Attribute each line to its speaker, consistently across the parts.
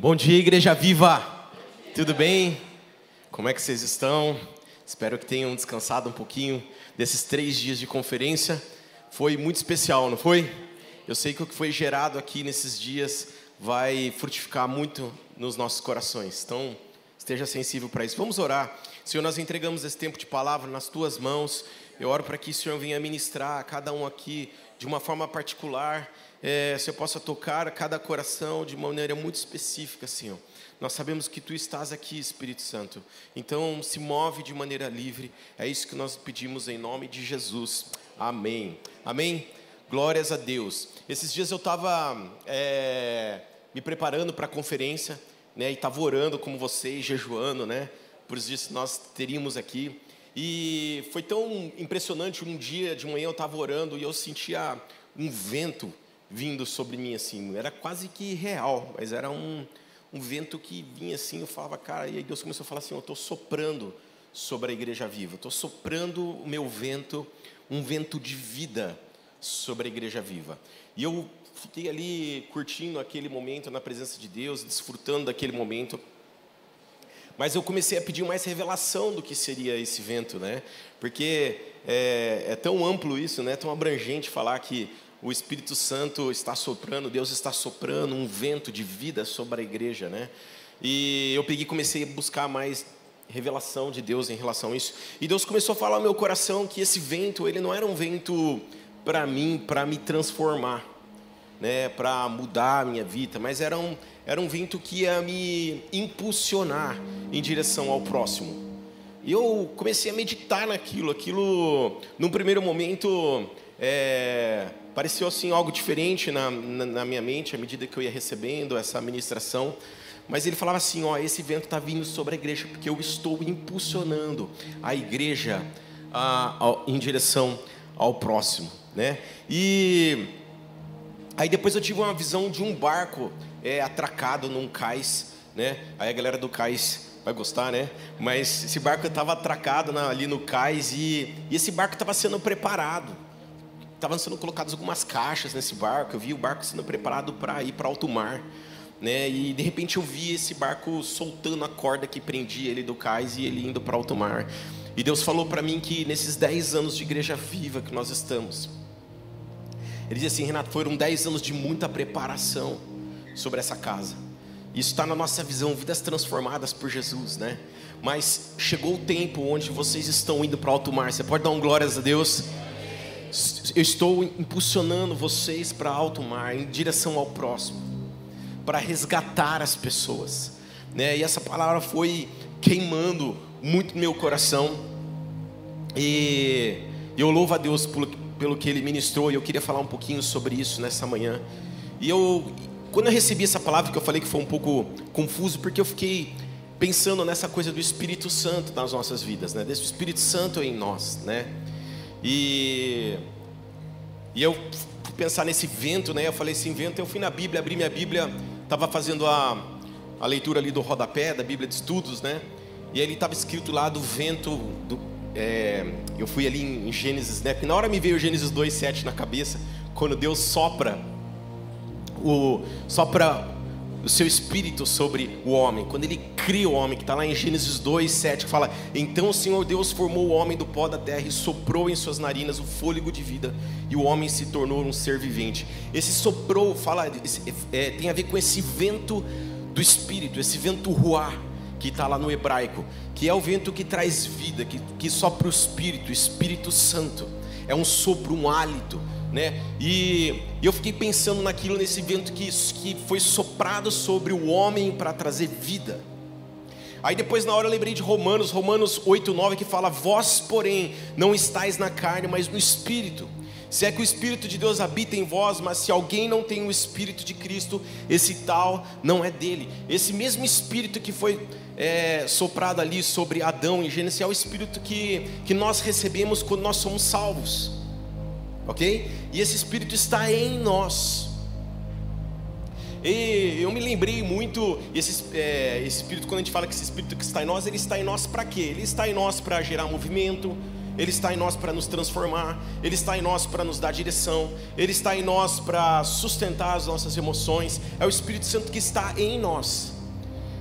Speaker 1: Bom dia, Igreja Viva! Tudo bem? Como é que vocês estão? Espero que tenham descansado um pouquinho desses três dias de conferência. Foi muito especial, não foi? Eu sei que o que foi gerado aqui nesses dias vai frutificar muito nos nossos corações. Então, esteja sensível para isso. Vamos orar. Senhor, nós entregamos esse tempo de palavra nas tuas mãos. Eu oro para que o Senhor venha ministrar a cada um aqui de uma forma particular é, Senhor, possa tocar cada coração de uma maneira muito específica, Senhor. Nós sabemos que Tu estás aqui, Espírito Santo. Então, se move de maneira livre. É isso que nós pedimos em nome de Jesus. Amém. Amém? Glórias a Deus. Esses dias eu estava é, me preparando para a conferência, né? E estava orando como vocês, jejuando, né? Por isso nós teríamos aqui. E foi tão impressionante. Um dia de manhã eu estava orando e eu sentia um vento vindo sobre mim assim. Era quase que real, mas era um, um vento que vinha assim. Eu falava, cara, e aí Deus começou a falar assim: Eu estou soprando sobre a igreja viva, estou soprando o meu vento, um vento de vida sobre a igreja viva. E eu fiquei ali curtindo aquele momento na presença de Deus, desfrutando daquele momento. Mas eu comecei a pedir mais revelação do que seria esse vento, né? Porque é, é tão amplo isso, né? Tão abrangente falar que o Espírito Santo está soprando, Deus está soprando um vento de vida sobre a igreja, né? E eu peguei comecei a buscar mais revelação de Deus em relação a isso. E Deus começou a falar ao meu coração que esse vento, ele não era um vento para mim, para me transformar, né, para mudar a minha vida, mas era um, era um vento que ia me impulsionar em direção ao próximo. E eu comecei a meditar naquilo, aquilo, num primeiro momento, é, pareceu assim algo diferente na, na, na, minha mente à medida que eu ia recebendo essa ministração. Mas ele falava assim: ó, esse vento está vindo sobre a igreja porque eu estou impulsionando a igreja a, a, em direção ao próximo, né? E aí depois eu tive uma visão de um barco é, atracado num cais, né? Aí a galera do cais vai gostar, né? Mas esse barco estava atracado na, ali no cais e, e esse barco estava sendo preparado estavam sendo colocadas algumas caixas nesse barco. Eu vi o barco sendo preparado para ir para alto mar. Né? E de repente eu vi esse barco soltando a corda que prendia ele do cais e ele indo para alto mar. E Deus falou para mim que nesses 10 anos de igreja viva que nós estamos, Ele disse assim: Renato, foram 10 anos de muita preparação sobre essa casa. Isso está na nossa visão, vidas transformadas por Jesus, né? Mas chegou o tempo onde vocês estão indo para alto mar. Você pode dar um glórias a Deus? Eu estou impulsionando vocês para alto mar, em direção ao próximo, para resgatar as pessoas. Né? E essa palavra foi queimando muito meu coração. E eu louvo a Deus pelo, pelo que Ele ministrou. E eu queria falar um pouquinho sobre isso nessa manhã. E eu, quando eu recebi essa palavra, que eu falei que foi um pouco confuso, porque eu fiquei pensando nessa coisa do Espírito Santo nas nossas vidas, né? Desse Espírito Santo em nós, né? E, e eu fui pensar nesse vento, né? Eu falei, esse vento, eu fui na Bíblia, abri minha Bíblia, estava fazendo a, a leitura ali do rodapé, da Bíblia de Estudos, né? E aí estava escrito lá do vento, do, é, eu fui ali em Gênesis, né? Porque na hora me veio Gênesis 2,7 na cabeça, quando Deus sopra, o, sopra o seu espírito sobre o homem, quando ele cria o homem, que está lá em Gênesis 2, 7, que fala: Então o Senhor Deus formou o homem do pó da terra e soprou em suas narinas o fôlego de vida, e o homem se tornou um ser vivente. Esse soprou, fala, é, tem a ver com esse vento do espírito, esse vento ruar, que está lá no hebraico, que é o vento que traz vida, que, que sopra o espírito, Espírito Santo, é um sopro, um hálito né? E, eu fiquei pensando naquilo, nesse vento que, que foi soprado sobre o homem para trazer vida. Aí depois na hora eu lembrei de Romanos, Romanos 8, 9, que fala: Vós, porém, não estáis na carne, mas no Espírito. Se é que o Espírito de Deus habita em vós, mas se alguém não tem o Espírito de Cristo, esse tal não é dele. Esse mesmo Espírito que foi é, soprado ali sobre Adão em Gênesis é o Espírito que, que nós recebemos quando nós somos salvos ok? E esse Espírito está em nós. E eu me lembrei muito, esse, é, esse Espírito, quando a gente fala que esse Espírito que está em nós, ele está em nós para quê? Ele está em nós para gerar movimento, ele está em nós para nos transformar, Ele está em nós para nos dar direção, Ele está em nós para sustentar as nossas emoções, é o Espírito Santo que está em nós.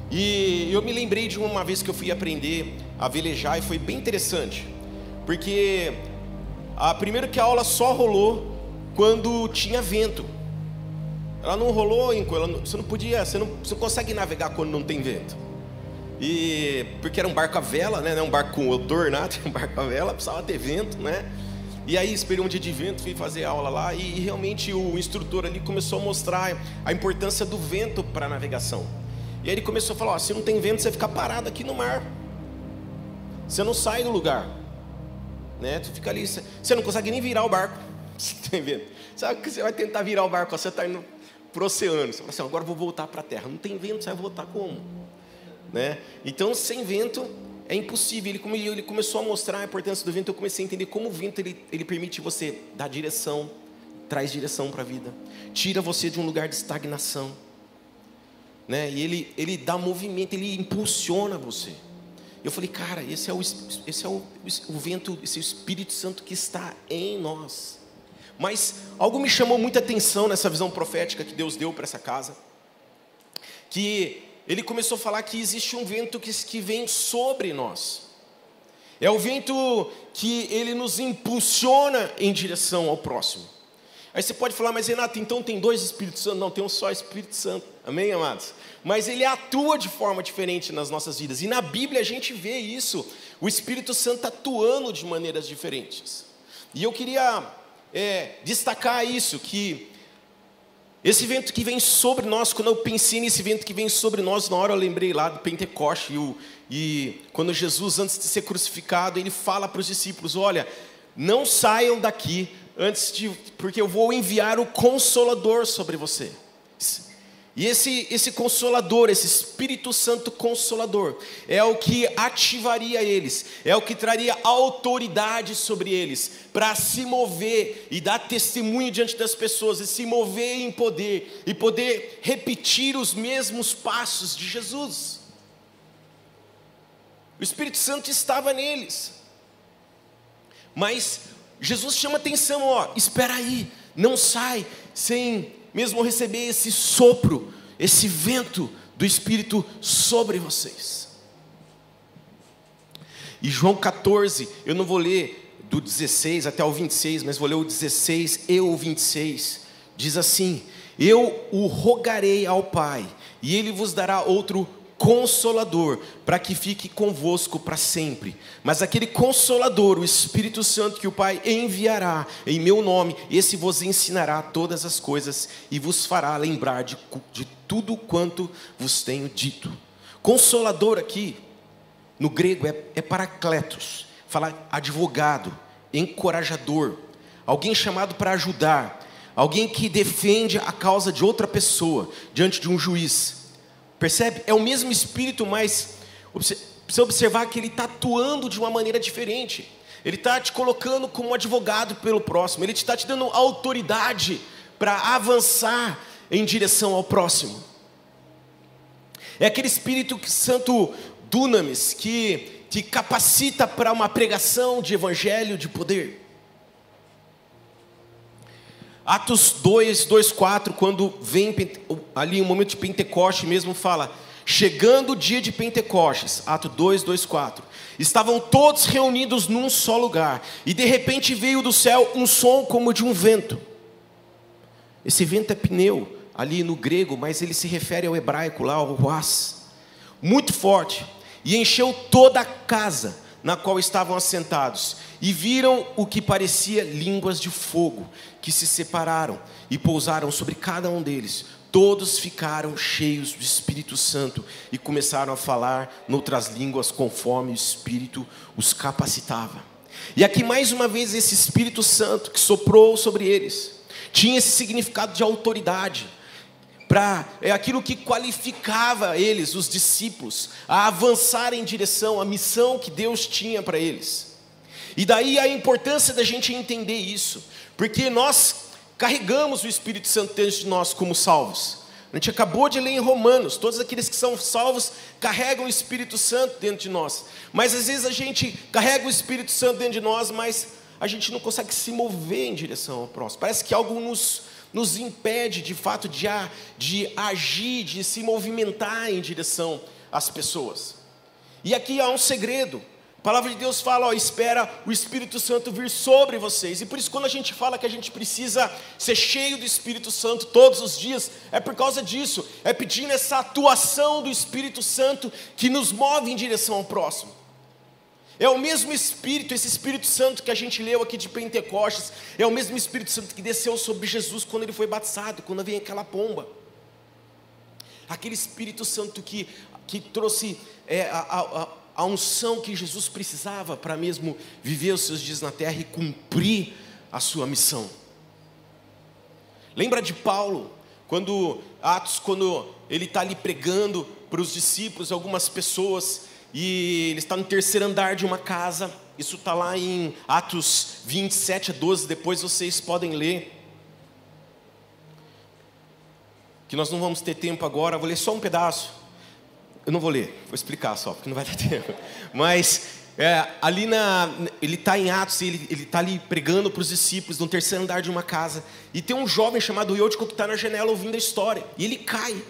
Speaker 1: E eu me lembrei de uma vez que eu fui aprender a velejar e foi bem interessante, porque a primeiro que a aula só rolou quando tinha vento. Ela não rolou, você não podia, você não, você não consegue navegar quando não tem vento. E porque era um barco a vela, né? Não um barco com motor, nada, um barco a vela, precisava ter vento, né? E aí esperei um dia de vento, fui fazer aula lá e, e realmente o instrutor ali começou a mostrar a importância do vento para a navegação. E aí ele começou a falar: ó, se não tem vento, você fica parado aqui no mar. Você não sai do lugar. Né? Tu fica ali, você não consegue nem virar o barco. Você tem vento. Sabe que você vai tentar virar o barco, você está indo para o oceano. Você fala assim, agora vou voltar para a terra. Não tem vento, você vai voltar como? Né? Então, sem vento é impossível. Ele, ele começou a mostrar a importância do vento. Eu comecei a entender como o vento ele, ele permite você dar direção, traz direção para a vida, tira você de um lugar de estagnação né? E ele, ele dá movimento, ele impulsiona você. Eu falei, cara, esse é o, esse é o, o vento, esse é o Espírito Santo que está em nós. Mas algo me chamou muita atenção nessa visão profética que Deus deu para essa casa. Que ele começou a falar que existe um vento que, que vem sobre nós. É o vento que ele nos impulsiona em direção ao próximo. Aí você pode falar, mas Renato, então tem dois Espíritos Santos? Não, tem um só Espírito Santo. Amém, amados? Mas ele atua de forma diferente nas nossas vidas. E na Bíblia a gente vê isso, o Espírito Santo atuando de maneiras diferentes. E eu queria é, destacar isso, que esse vento que vem sobre nós, quando eu pensei nesse vento que vem sobre nós, na hora eu lembrei lá do Pentecoste, e, e quando Jesus, antes de ser crucificado, ele fala para os discípulos: Olha, não saiam daqui antes de, porque eu vou enviar o consolador sobre você. E esse, esse consolador, esse Espírito Santo consolador, é o que ativaria eles, é o que traria autoridade sobre eles, para se mover e dar testemunho diante das pessoas, e se mover em poder, e poder repetir os mesmos passos de Jesus. O Espírito Santo estava neles, mas Jesus chama atenção, ó, espera aí, não sai sem mesmo receber esse sopro, esse vento do Espírito sobre vocês. E João 14, eu não vou ler do 16 até o 26, mas vou ler o 16 e o 26. Diz assim: Eu o rogarei ao Pai, e ele vos dará outro consolador, para que fique convosco para sempre. Mas aquele consolador, o Espírito Santo que o Pai enviará em meu nome, esse vos ensinará todas as coisas e vos fará lembrar de, de tudo quanto vos tenho dito. Consolador aqui, no grego, é, é paracletos, fala advogado, encorajador, alguém chamado para ajudar, alguém que defende a causa de outra pessoa diante de um juiz Percebe? É o mesmo espírito, mas precisa observar que ele está atuando de uma maneira diferente. Ele está te colocando como advogado pelo próximo. Ele está te dando autoridade para avançar em direção ao próximo. É aquele Espírito Santo dunamis que te capacita para uma pregação de evangelho de poder. Atos 2, 2, 4, quando vem ali o um momento de Pentecoste mesmo, fala: chegando o dia de Pentecostes, Atos 2, 2, 4. Estavam todos reunidos num só lugar, e de repente veio do céu um som como de um vento. Esse vento é pneu, ali no grego, mas ele se refere ao hebraico lá, ao ruas, muito forte, e encheu toda a casa na qual estavam assentados, e viram o que parecia línguas de fogo, que se separaram e pousaram sobre cada um deles. Todos ficaram cheios do Espírito Santo e começaram a falar noutras línguas conforme o Espírito os capacitava. E aqui mais uma vez esse Espírito Santo que soprou sobre eles tinha esse significado de autoridade para é aquilo que qualificava eles, os discípulos, a avançar em direção à missão que Deus tinha para eles. E daí a importância da gente entender isso, porque nós carregamos o Espírito Santo dentro de nós como salvos. A gente acabou de ler em Romanos: todos aqueles que são salvos carregam o Espírito Santo dentro de nós. Mas às vezes a gente carrega o Espírito Santo dentro de nós, mas a gente não consegue se mover em direção ao próximo. Parece que algo nos, nos impede de fato de, de agir, de se movimentar em direção às pessoas. E aqui há um segredo. A palavra de Deus fala, ó, espera o Espírito Santo vir sobre vocês. E por isso quando a gente fala que a gente precisa ser cheio do Espírito Santo todos os dias, é por causa disso, é pedindo essa atuação do Espírito Santo que nos move em direção ao próximo. É o mesmo Espírito, esse Espírito Santo que a gente leu aqui de Pentecostes, é o mesmo Espírito Santo que desceu sobre Jesus quando ele foi batizado, quando veio aquela pomba. Aquele Espírito Santo que, que trouxe é, a, a, a unção que Jesus precisava para mesmo viver os seus dias na terra e cumprir a sua missão. Lembra de Paulo, quando Atos, quando ele está ali pregando para os discípulos, algumas pessoas, e ele está no terceiro andar de uma casa. Isso está lá em Atos 27 a 12. Depois vocês podem ler. Que nós não vamos ter tempo agora. Vou ler só um pedaço. Eu não vou ler, vou explicar só, porque não vai dar tempo. Mas é, ali na, ele está em Atos, ele está ali pregando para os discípulos no terceiro andar de uma casa. E tem um jovem chamado Eutico que está na janela ouvindo a história. E ele cai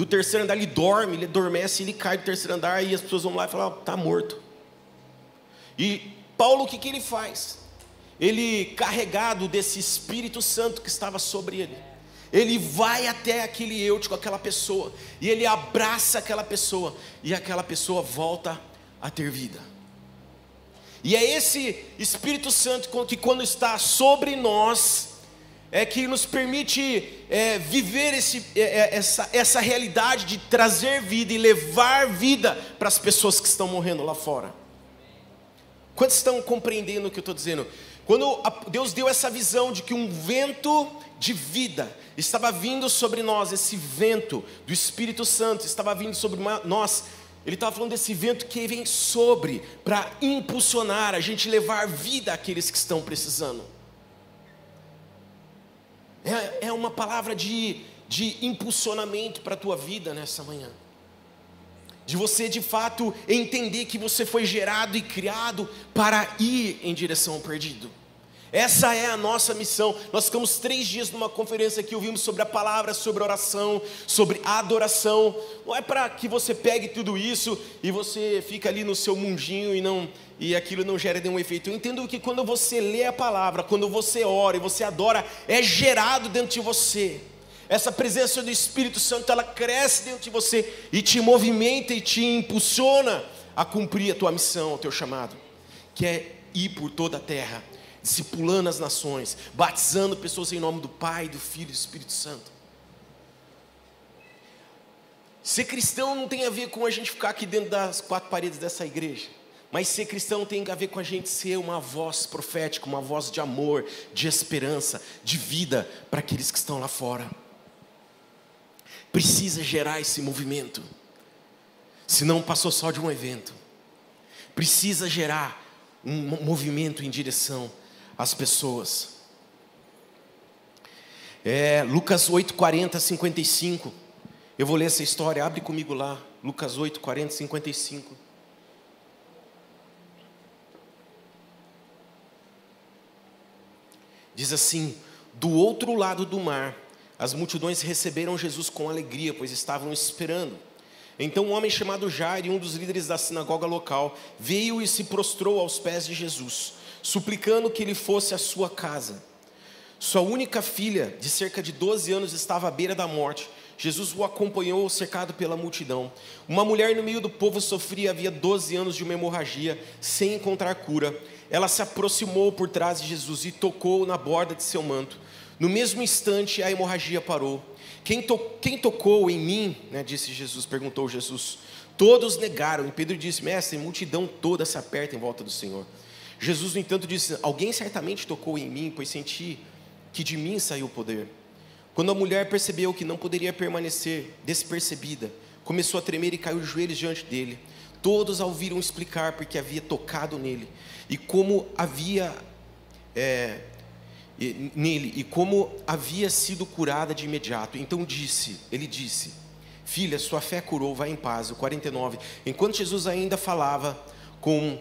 Speaker 1: do terceiro andar, ele dorme, ele adormece, ele cai do terceiro andar e as pessoas vão lá e falam: está morto. E Paulo, o que, que ele faz? Ele, carregado desse Espírito Santo que estava sobre ele, ele vai até aquele eutico, aquela pessoa, e ele abraça aquela pessoa, e aquela pessoa volta a ter vida. E é esse Espírito Santo que, quando está sobre nós, é que nos permite é, viver esse, é, é, essa, essa realidade de trazer vida e levar vida para as pessoas que estão morrendo lá fora. Quantos estão compreendendo o que eu estou dizendo? Quando Deus deu essa visão de que um vento de vida estava vindo sobre nós, esse vento do Espírito Santo estava vindo sobre nós, ele estava falando desse vento que vem sobre para impulsionar a gente levar vida àqueles que estão precisando. É, é uma palavra de, de impulsionamento para a tua vida nessa manhã. De você de fato entender que você foi gerado e criado para ir em direção ao perdido. Essa é a nossa missão. Nós ficamos três dias numa conferência que ouvimos sobre a palavra, sobre oração, sobre adoração. Não é para que você pegue tudo isso e você fica ali no seu mundinho e não e aquilo não gera nenhum efeito. Eu entendo que quando você lê a palavra, quando você ora e você adora, é gerado dentro de você. Essa presença do Espírito Santo, ela cresce dentro de você e te movimenta e te impulsiona a cumprir a tua missão, o teu chamado, que é ir por toda a terra discipulando as nações, batizando pessoas em nome do Pai, do Filho e do Espírito Santo. Ser cristão não tem a ver com a gente ficar aqui dentro das quatro paredes dessa igreja. Mas ser cristão tem a ver com a gente ser uma voz profética, uma voz de amor, de esperança, de vida para aqueles que estão lá fora. Precisa gerar esse movimento. Senão passou só de um evento. Precisa gerar um movimento em direção as pessoas. É, Lucas 8, 40, 55. Eu vou ler essa história, abre comigo lá. Lucas 8, 40, 55. Diz assim: Do outro lado do mar, as multidões receberam Jesus com alegria, pois estavam esperando. Então um homem chamado Jair, um dos líderes da sinagoga local, veio e se prostrou aos pés de Jesus suplicando que ele fosse à sua casa. Sua única filha, de cerca de 12 anos, estava à beira da morte. Jesus o acompanhou cercado pela multidão. Uma mulher no meio do povo sofria havia 12 anos de uma hemorragia, sem encontrar cura. Ela se aproximou por trás de Jesus e tocou na borda de seu manto. No mesmo instante, a hemorragia parou. Quem, to quem tocou em mim? Né, disse Jesus, perguntou Jesus. Todos negaram. E Pedro disse: Mestre, multidão toda se aperta em volta do Senhor. Jesus, no entanto, disse: Alguém certamente tocou em mim, pois senti que de mim saiu o poder. Quando a mulher percebeu que não poderia permanecer despercebida, começou a tremer e caiu de joelhos diante dele. Todos a ouviram explicar porque havia tocado nele e como havia é, nele e como havia sido curada de imediato. Então disse, ele disse: Filha, sua fé curou, vai em paz. O 49. Enquanto Jesus ainda falava com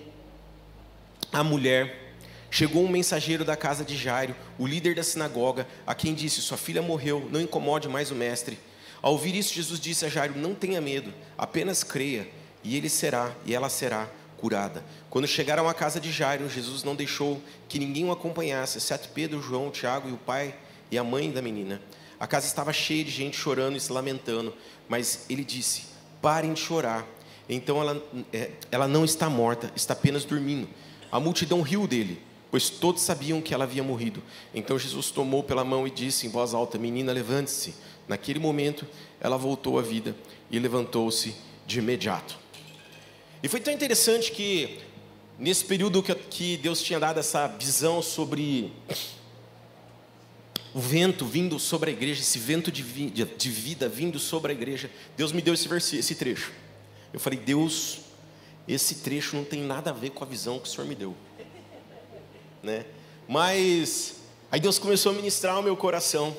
Speaker 1: a mulher, chegou um mensageiro da casa de Jairo, o líder da sinagoga, a quem disse: Sua filha morreu, não incomode mais o mestre. Ao ouvir isso, Jesus disse a Jairo: Não tenha medo, apenas creia, e ele será, e ela será curada. Quando chegaram à casa de Jairo, Jesus não deixou que ninguém o acompanhasse, exceto Pedro, João, Tiago e o pai e a mãe da menina. A casa estava cheia de gente chorando e se lamentando, mas ele disse: Parem de chorar. Então ela, é, ela não está morta, está apenas dormindo. A multidão riu dele, pois todos sabiam que ela havia morrido. Então Jesus tomou pela mão e disse em voz alta: Menina, levante-se. Naquele momento, ela voltou à vida e levantou-se de imediato. E foi tão interessante que, nesse período que Deus tinha dado essa visão sobre o vento vindo sobre a igreja, esse vento de, vida vindo sobre a igreja, Deus me deu esse, esse trecho. Eu falei, Deus, esse trecho não tem nada a ver com a visão que o Senhor me deu. Né? Mas, aí Deus começou a ministrar o meu coração.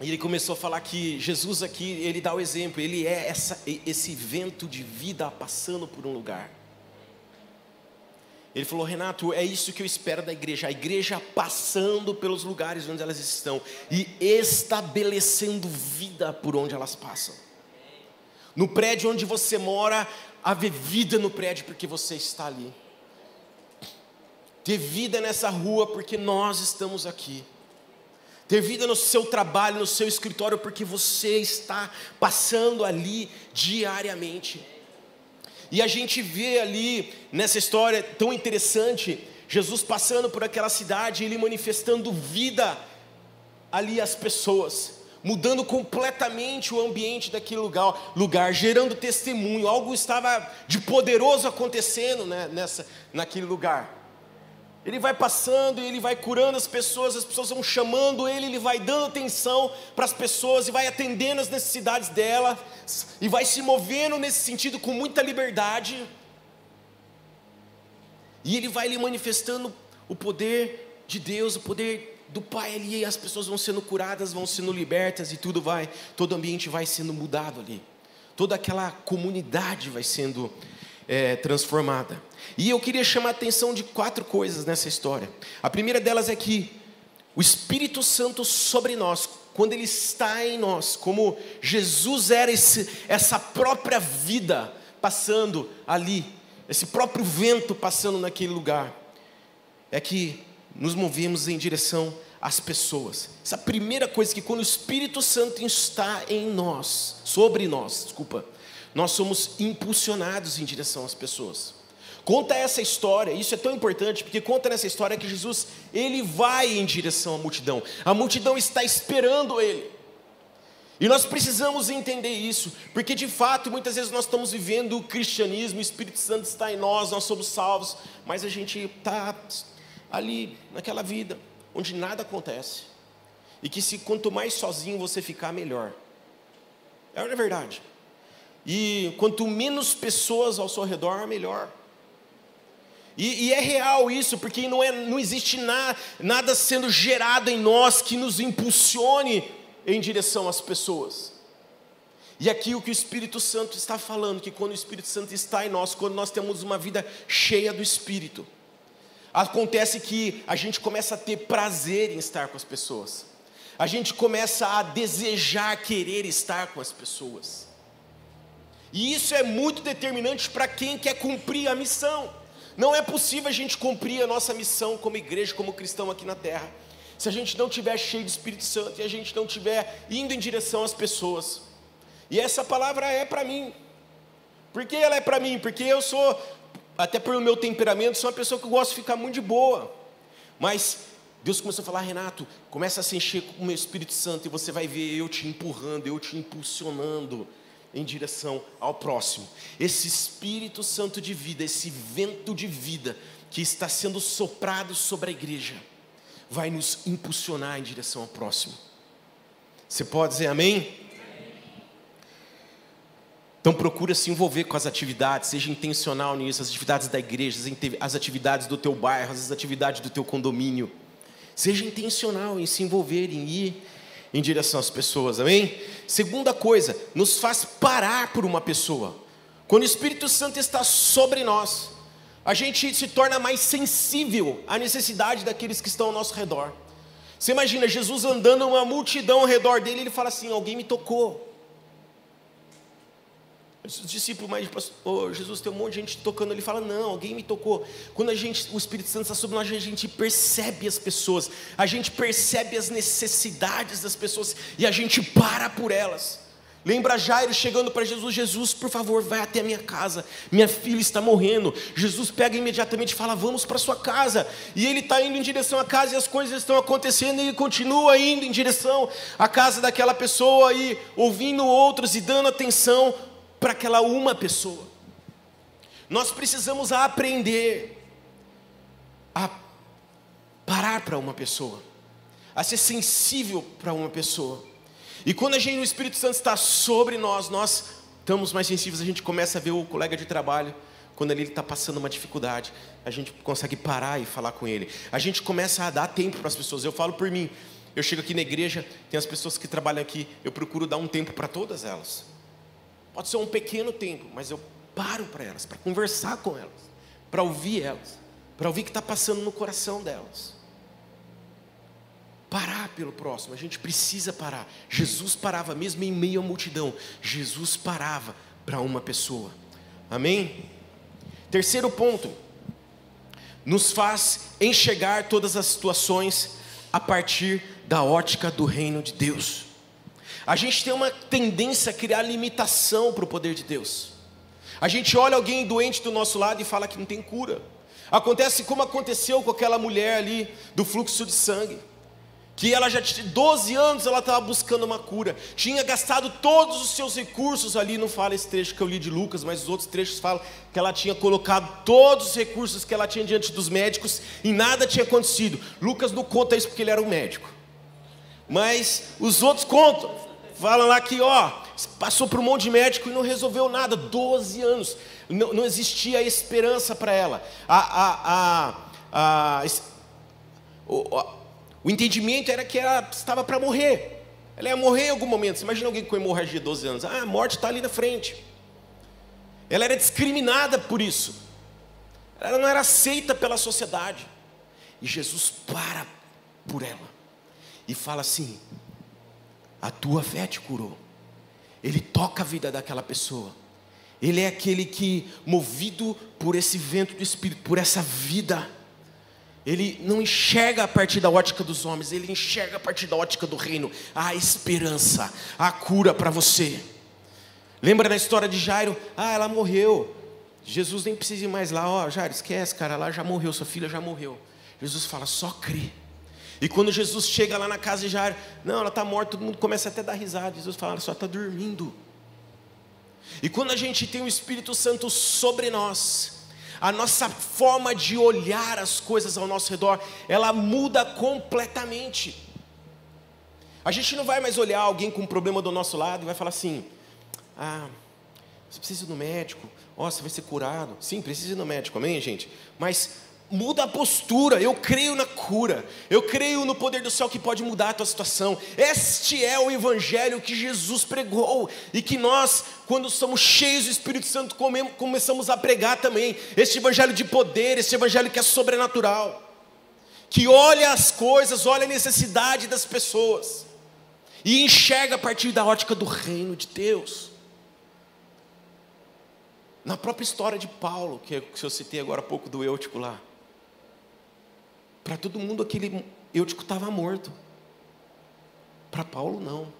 Speaker 1: E ele começou a falar que Jesus aqui, ele dá o exemplo, ele é essa, esse vento de vida passando por um lugar. Ele falou, Renato, é isso que eu espero da igreja, a igreja passando pelos lugares onde elas estão e estabelecendo vida por onde elas passam. No prédio onde você mora, haver vida no prédio porque você está ali. Ter vida nessa rua porque nós estamos aqui ter vida no seu trabalho, no seu escritório, porque você está passando ali diariamente. E a gente vê ali nessa história tão interessante, Jesus passando por aquela cidade, ele manifestando vida ali às pessoas, mudando completamente o ambiente daquele lugar, lugar gerando testemunho, algo estava de poderoso acontecendo né, nessa, naquele lugar. Ele vai passando ele vai curando as pessoas, as pessoas vão chamando ele, ele vai dando atenção para as pessoas e vai atendendo as necessidades delas e vai se movendo nesse sentido com muita liberdade. E ele vai lhe manifestando o poder de Deus, o poder do Pai ali, e as pessoas vão sendo curadas, vão sendo libertas e tudo vai, todo ambiente vai sendo mudado ali. Toda aquela comunidade vai sendo é, transformada. E eu queria chamar a atenção de quatro coisas nessa história. A primeira delas é que o Espírito Santo sobre nós, quando ele está em nós, como Jesus era esse, essa própria vida passando ali, esse próprio vento passando naquele lugar, é que nos movemos em direção às pessoas. Essa primeira coisa que quando o Espírito Santo está em nós, sobre nós, desculpa, nós somos impulsionados em direção às pessoas. Conta essa história, isso é tão importante, porque conta nessa história que Jesus, ele vai em direção à multidão, a multidão está esperando ele. E nós precisamos entender isso, porque de fato muitas vezes nós estamos vivendo o cristianismo, o Espírito Santo está em nós, nós somos salvos, mas a gente está ali naquela vida onde nada acontece, e que se quanto mais sozinho você ficar, melhor. É verdade. E quanto menos pessoas ao seu redor, melhor. E, e, é real isso, porque não, é, não existe na, nada sendo gerado em nós que nos impulsione em direção às pessoas. E aqui o que o Espírito Santo está falando, que quando o Espírito Santo está em nós, quando nós temos uma vida cheia do Espírito, acontece que a gente começa a ter prazer em estar com as pessoas, a gente começa a desejar querer estar com as pessoas. E isso é muito determinante para quem quer cumprir a missão. Não é possível a gente cumprir a nossa missão como igreja, como cristão aqui na terra, se a gente não tiver cheio do Espírito Santo e a gente não tiver indo em direção às pessoas. E essa palavra é para mim. Por que ela é para mim? Porque eu sou, até pelo meu temperamento, sou uma pessoa que gosta de ficar muito de boa. Mas Deus começou a falar, Renato, começa a se encher com o meu Espírito Santo e você vai ver eu te empurrando, eu te impulsionando em direção ao próximo. Esse Espírito Santo de vida, esse vento de vida que está sendo soprado sobre a igreja, vai nos impulsionar em direção ao próximo. Você pode dizer amém? Então procura se envolver com as atividades, seja intencional nisso, as atividades da igreja, as atividades do teu bairro, as atividades do teu condomínio. Seja intencional em se envolver, em ir em direção às pessoas, amém? Segunda coisa, nos faz parar por uma pessoa. Quando o Espírito Santo está sobre nós, a gente se torna mais sensível à necessidade daqueles que estão ao nosso redor. Você imagina Jesus andando uma multidão ao redor dele, ele fala assim: Alguém me tocou. Os discípulos mais oh, Jesus tem um monte de gente tocando, ele fala, não, alguém me tocou. Quando a gente, o Espírito Santo está sobre nós, a gente percebe as pessoas, a gente percebe as necessidades das pessoas e a gente para por elas. Lembra Jairo chegando para Jesus, Jesus, por favor, vai até a minha casa, minha filha está morrendo. Jesus pega imediatamente e fala, vamos para sua casa. E ele está indo em direção à casa e as coisas estão acontecendo e ele continua indo em direção à casa daquela pessoa e ouvindo outros e dando atenção para aquela uma pessoa. Nós precisamos aprender a parar para uma pessoa, a ser sensível para uma pessoa. E quando a gente, o Espírito Santo está sobre nós, nós estamos mais sensíveis, a gente começa a ver o colega de trabalho, quando ele está passando uma dificuldade, a gente consegue parar e falar com ele. A gente começa a dar tempo para as pessoas. Eu falo por mim, eu chego aqui na igreja, tem as pessoas que trabalham aqui, eu procuro dar um tempo para todas elas. Pode ser um pequeno tempo, mas eu paro para elas, para conversar com elas, para ouvir elas, para ouvir o que está passando no coração delas. Parar pelo próximo, a gente precisa parar. Jesus parava mesmo em meio à multidão, Jesus parava para uma pessoa. Amém? Terceiro ponto, nos faz enxergar todas as situações a partir da ótica do reino de Deus. A gente tem uma tendência a criar limitação para o poder de Deus. A gente olha alguém doente do nosso lado e fala que não tem cura. Acontece como aconteceu com aquela mulher ali do fluxo de sangue. Que ela já tinha 12 anos, ela estava buscando uma cura. Tinha gastado todos os seus recursos ali, não fala esse trecho que eu li de Lucas, mas os outros trechos falam que ela tinha colocado todos os recursos que ela tinha diante dos médicos e nada tinha acontecido. Lucas não conta isso porque ele era um médico. Mas os outros contam. Falam lá que, ó, passou por um monte de médico e não resolveu nada, 12 anos. Não, não existia esperança para ela. A, a, a, a, o, o entendimento era que ela estava para morrer. Ela ia morrer em algum momento. Você imagina alguém com hemorragia de 12 anos. Ah, a morte está ali na frente. Ela era discriminada por isso. Ela não era aceita pela sociedade. E Jesus para por ela e fala assim: a tua fé te curou. Ele toca a vida daquela pessoa. Ele é aquele que, movido por esse vento do Espírito, por essa vida, ele não enxerga a partir da ótica dos homens, ele enxerga a partir da ótica do reino. A esperança, a cura para você. Lembra da história de Jairo? Ah, ela morreu. Jesus nem precisa ir mais lá. Ó, oh, Jairo, esquece, cara, lá já morreu, sua filha já morreu. Jesus fala, só crê. E quando Jesus chega lá na casa de Jairo, não, ela está morta, todo mundo começa até a dar risada. Jesus fala, ela só está dormindo. E quando a gente tem o Espírito Santo sobre nós, a nossa forma de olhar as coisas ao nosso redor, ela muda completamente. A gente não vai mais olhar alguém com um problema do nosso lado e vai falar assim: ah, você precisa ir no médico, ó, oh, você vai ser curado. Sim, precisa ir no médico, amém, gente? Mas muda a postura. Eu creio na cura. Eu creio no poder do céu que pode mudar a tua situação. Este é o evangelho que Jesus pregou e que nós, quando somos cheios do Espírito Santo, começamos a pregar também. Este evangelho de poder, este evangelho que é sobrenatural. Que olha as coisas, olha a necessidade das pessoas e enxerga a partir da ótica do reino de Deus. Na própria história de Paulo, que eu citei agora há pouco do Eutico lá. Para todo mundo aquele Eutico estava morto. Para Paulo não.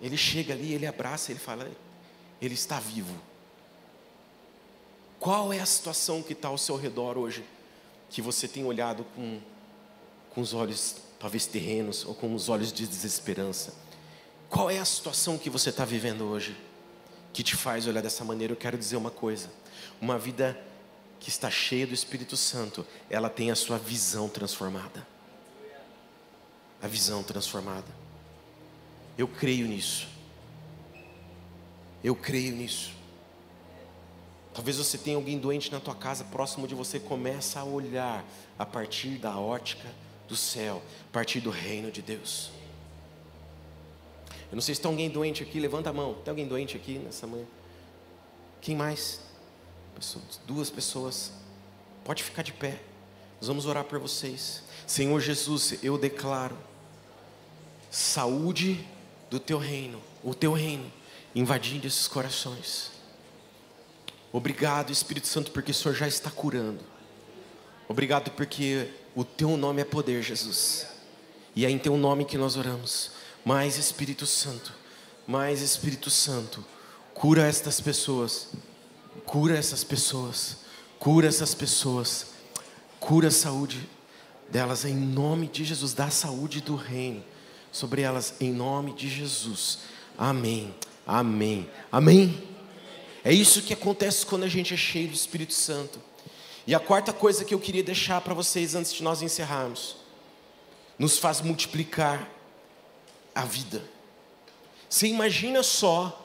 Speaker 1: Ele chega ali, ele abraça, ele fala, ele está vivo. Qual é a situação que está ao seu redor hoje, que você tem olhado com, com os olhos talvez terrenos ou com os olhos de desesperança? Qual é a situação que você está vivendo hoje que te faz olhar dessa maneira? Eu quero dizer uma coisa: uma vida que está cheia do Espírito Santo, ela tem a sua visão transformada. A visão transformada. Eu creio nisso. Eu creio nisso. Talvez você tenha alguém doente na tua casa, próximo de você, começa a olhar a partir da ótica do céu, a partir do reino de Deus. Eu não sei se tem alguém doente aqui, levanta a mão. Tem alguém doente aqui nessa manhã? Quem mais? Pessoas, duas pessoas. Pode ficar de pé. Nós vamos orar por vocês. Senhor Jesus, eu declaro saúde do teu reino, o teu reino, invadindo esses corações. Obrigado, Espírito Santo, porque o Senhor já está curando. Obrigado porque o teu nome é poder, Jesus. E é em teu nome que nós oramos. Mais Espírito Santo, mais Espírito Santo, cura estas pessoas. Cura essas pessoas. Cura essas pessoas. Cura a saúde delas em nome de Jesus. Dá saúde do reino sobre elas em nome de Jesus. Amém. Amém. Amém. É isso que acontece quando a gente é cheio do Espírito Santo. E a quarta coisa que eu queria deixar para vocês antes de nós encerrarmos, nos faz multiplicar a vida. Você imagina só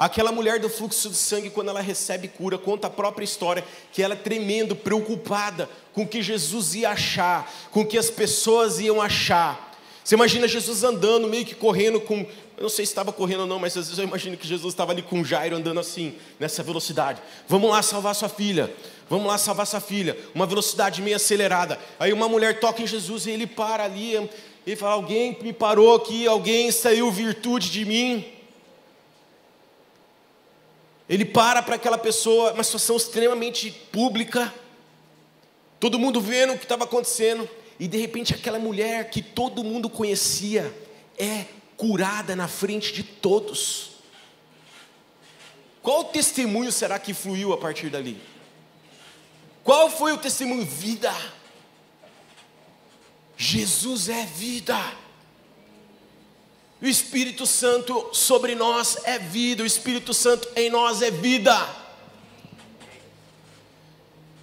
Speaker 1: aquela mulher do fluxo de sangue quando ela recebe cura, conta a própria história que ela é tremendo, preocupada com o que Jesus ia achar, com o que as pessoas iam achar. Você imagina Jesus andando, meio que correndo com. Eu não sei se estava correndo ou não, mas às vezes eu imagino que Jesus estava ali com Jairo andando assim, nessa velocidade. Vamos lá salvar sua filha. Vamos lá salvar sua filha. Uma velocidade meio acelerada. Aí uma mulher toca em Jesus e ele para ali. Ele fala: Alguém me parou aqui, alguém saiu virtude de mim. Ele para para aquela pessoa, uma situação extremamente pública. Todo mundo vendo o que estava acontecendo e de repente aquela mulher que todo mundo conhecia é curada na frente de todos. Qual testemunho será que fluiu a partir dali? Qual foi o testemunho? Vida. Jesus é vida. O Espírito Santo sobre nós é vida, o Espírito Santo em nós é vida.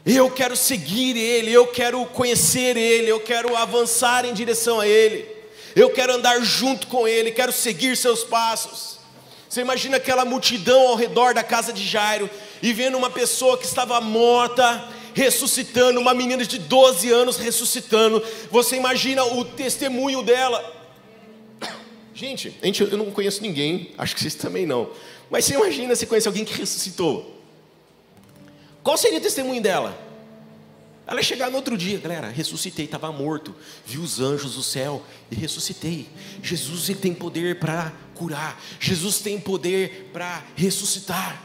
Speaker 1: Eu quero seguir Ele, eu quero conhecer Ele, eu quero avançar em direção a Ele, eu quero andar junto com Ele, quero seguir seus passos. Você imagina aquela multidão ao redor da casa de Jairo e vendo uma pessoa que estava morta, ressuscitando, uma menina de 12 anos ressuscitando. Você imagina o testemunho dela. Gente, gente, eu não conheço ninguém, acho que vocês também não. Mas você imagina se conhece alguém que ressuscitou. Qual seria o testemunho dela? Ela ia chegar no outro dia, galera, ressuscitei, estava morto, vi os anjos do céu e ressuscitei. Jesus ele tem poder para curar, Jesus tem poder para ressuscitar.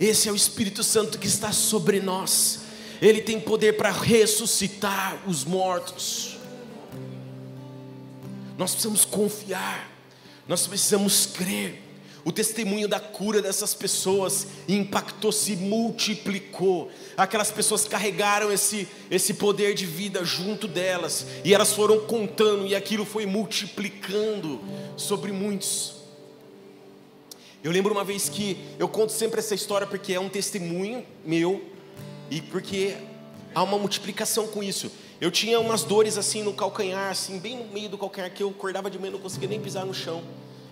Speaker 1: Esse é o Espírito Santo que está sobre nós, ele tem poder para ressuscitar os mortos. Nós precisamos confiar, nós precisamos crer. O testemunho da cura dessas pessoas impactou, se multiplicou. Aquelas pessoas carregaram esse, esse poder de vida junto delas, e elas foram contando, e aquilo foi multiplicando sobre muitos. Eu lembro uma vez que eu conto sempre essa história porque é um testemunho meu, e porque há uma multiplicação com isso. Eu tinha umas dores assim no calcanhar, assim, bem no meio do calcanhar, que eu acordava de manhã e não conseguia nem pisar no chão.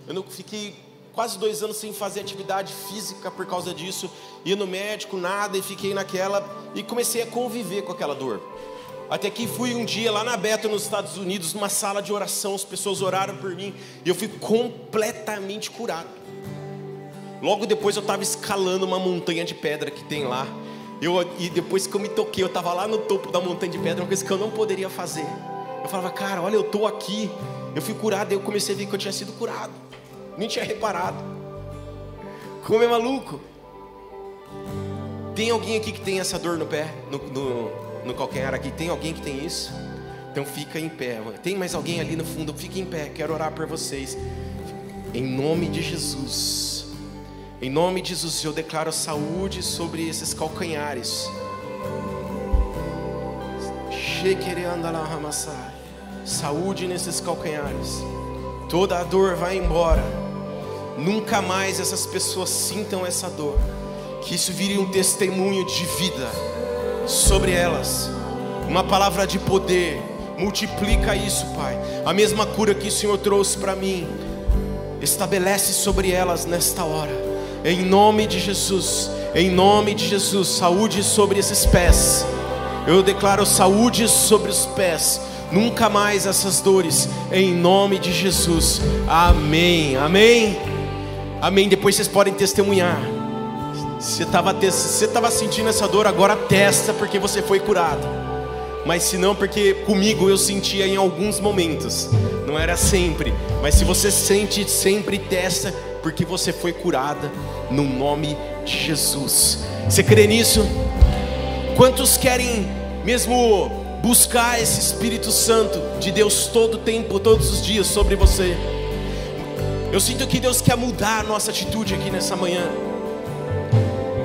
Speaker 1: Eu não fiquei quase dois anos sem fazer atividade física por causa disso, ia no médico, nada, e fiquei naquela, e comecei a conviver com aquela dor. Até que fui um dia lá na Beta, nos Estados Unidos, numa sala de oração, as pessoas oraram por mim, e eu fui completamente curado. Logo depois eu estava escalando uma montanha de pedra que tem lá, eu, e depois que eu me toquei, eu estava lá no topo da montanha de pedra, uma coisa que eu não poderia fazer. Eu falava, cara, olha, eu estou aqui, eu fui curado, eu comecei a ver que eu tinha sido curado nem tinha reparado. Como é maluco. Tem alguém aqui que tem essa dor no pé, no, no, no calcanhar aqui? Tem alguém que tem isso? Então fica em pé. Tem mais alguém ali no fundo? Fica em pé. Quero orar por vocês. Em nome de Jesus. Em nome de Jesus, eu declaro saúde sobre esses calcanhares. Saúde nesses calcanhares. Toda a dor vai embora nunca mais essas pessoas sintam essa dor, que isso vire um testemunho de vida sobre elas, uma palavra de poder, multiplica isso, Pai. A mesma cura que o Senhor trouxe para mim, estabelece sobre elas nesta hora, em nome de Jesus, em nome de Jesus, saúde sobre esses pés, Eu declaro saúde sobre os pés. Nunca mais essas dores, em nome de Jesus. Amém. Amém. Amém. Depois vocês podem testemunhar. Você estava tava sentindo essa dor, agora testa porque você foi curado. Mas se não, porque comigo eu sentia em alguns momentos. Não era sempre. Mas se você sente sempre, testa porque você foi curada no nome de Jesus. Você crê nisso? Quantos querem mesmo buscar esse Espírito Santo de Deus todo tempo, todos os dias sobre você? Eu sinto que Deus quer mudar a nossa atitude aqui nessa manhã.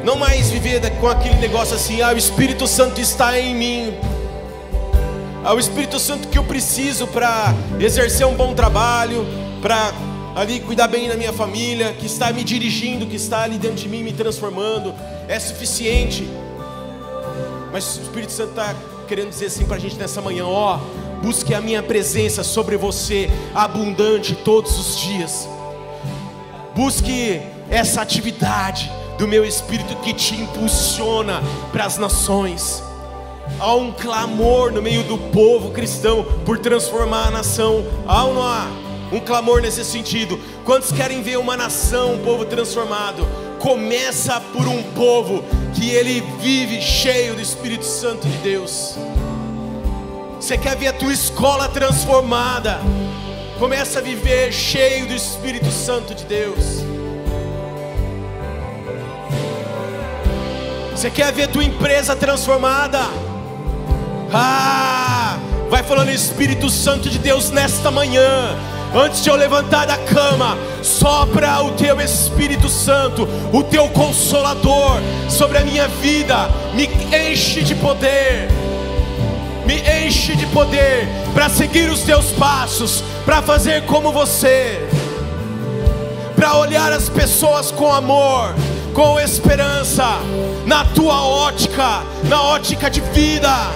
Speaker 1: Não mais viver com aquele negócio assim, ah, o Espírito Santo está em mim. Ah, o Espírito Santo que eu preciso para exercer um bom trabalho, para ali cuidar bem da minha família, que está me dirigindo, que está ali dentro de mim me transformando, é suficiente. Mas o Espírito Santo está querendo dizer assim para a gente nessa manhã: ó, busque a minha presença sobre você, abundante todos os dias. Busque essa atividade do meu Espírito que te impulsiona para as nações. Há um clamor no meio do povo cristão por transformar a nação. Há ou não há? Um clamor nesse sentido. Quantos querem ver uma nação, um povo transformado? Começa por um povo que ele vive cheio do Espírito Santo de Deus. Você quer ver a tua escola transformada? Começa a viver cheio do Espírito Santo de Deus. Você quer ver a tua empresa transformada? Ah, vai falando Espírito Santo de Deus nesta manhã. Antes de eu levantar da cama, sopra o teu Espírito Santo, o teu consolador sobre a minha vida, me enche de poder, me enche de poder para seguir os teus passos, para fazer como você, para olhar as pessoas com amor, com esperança, na tua ótica, na ótica de vida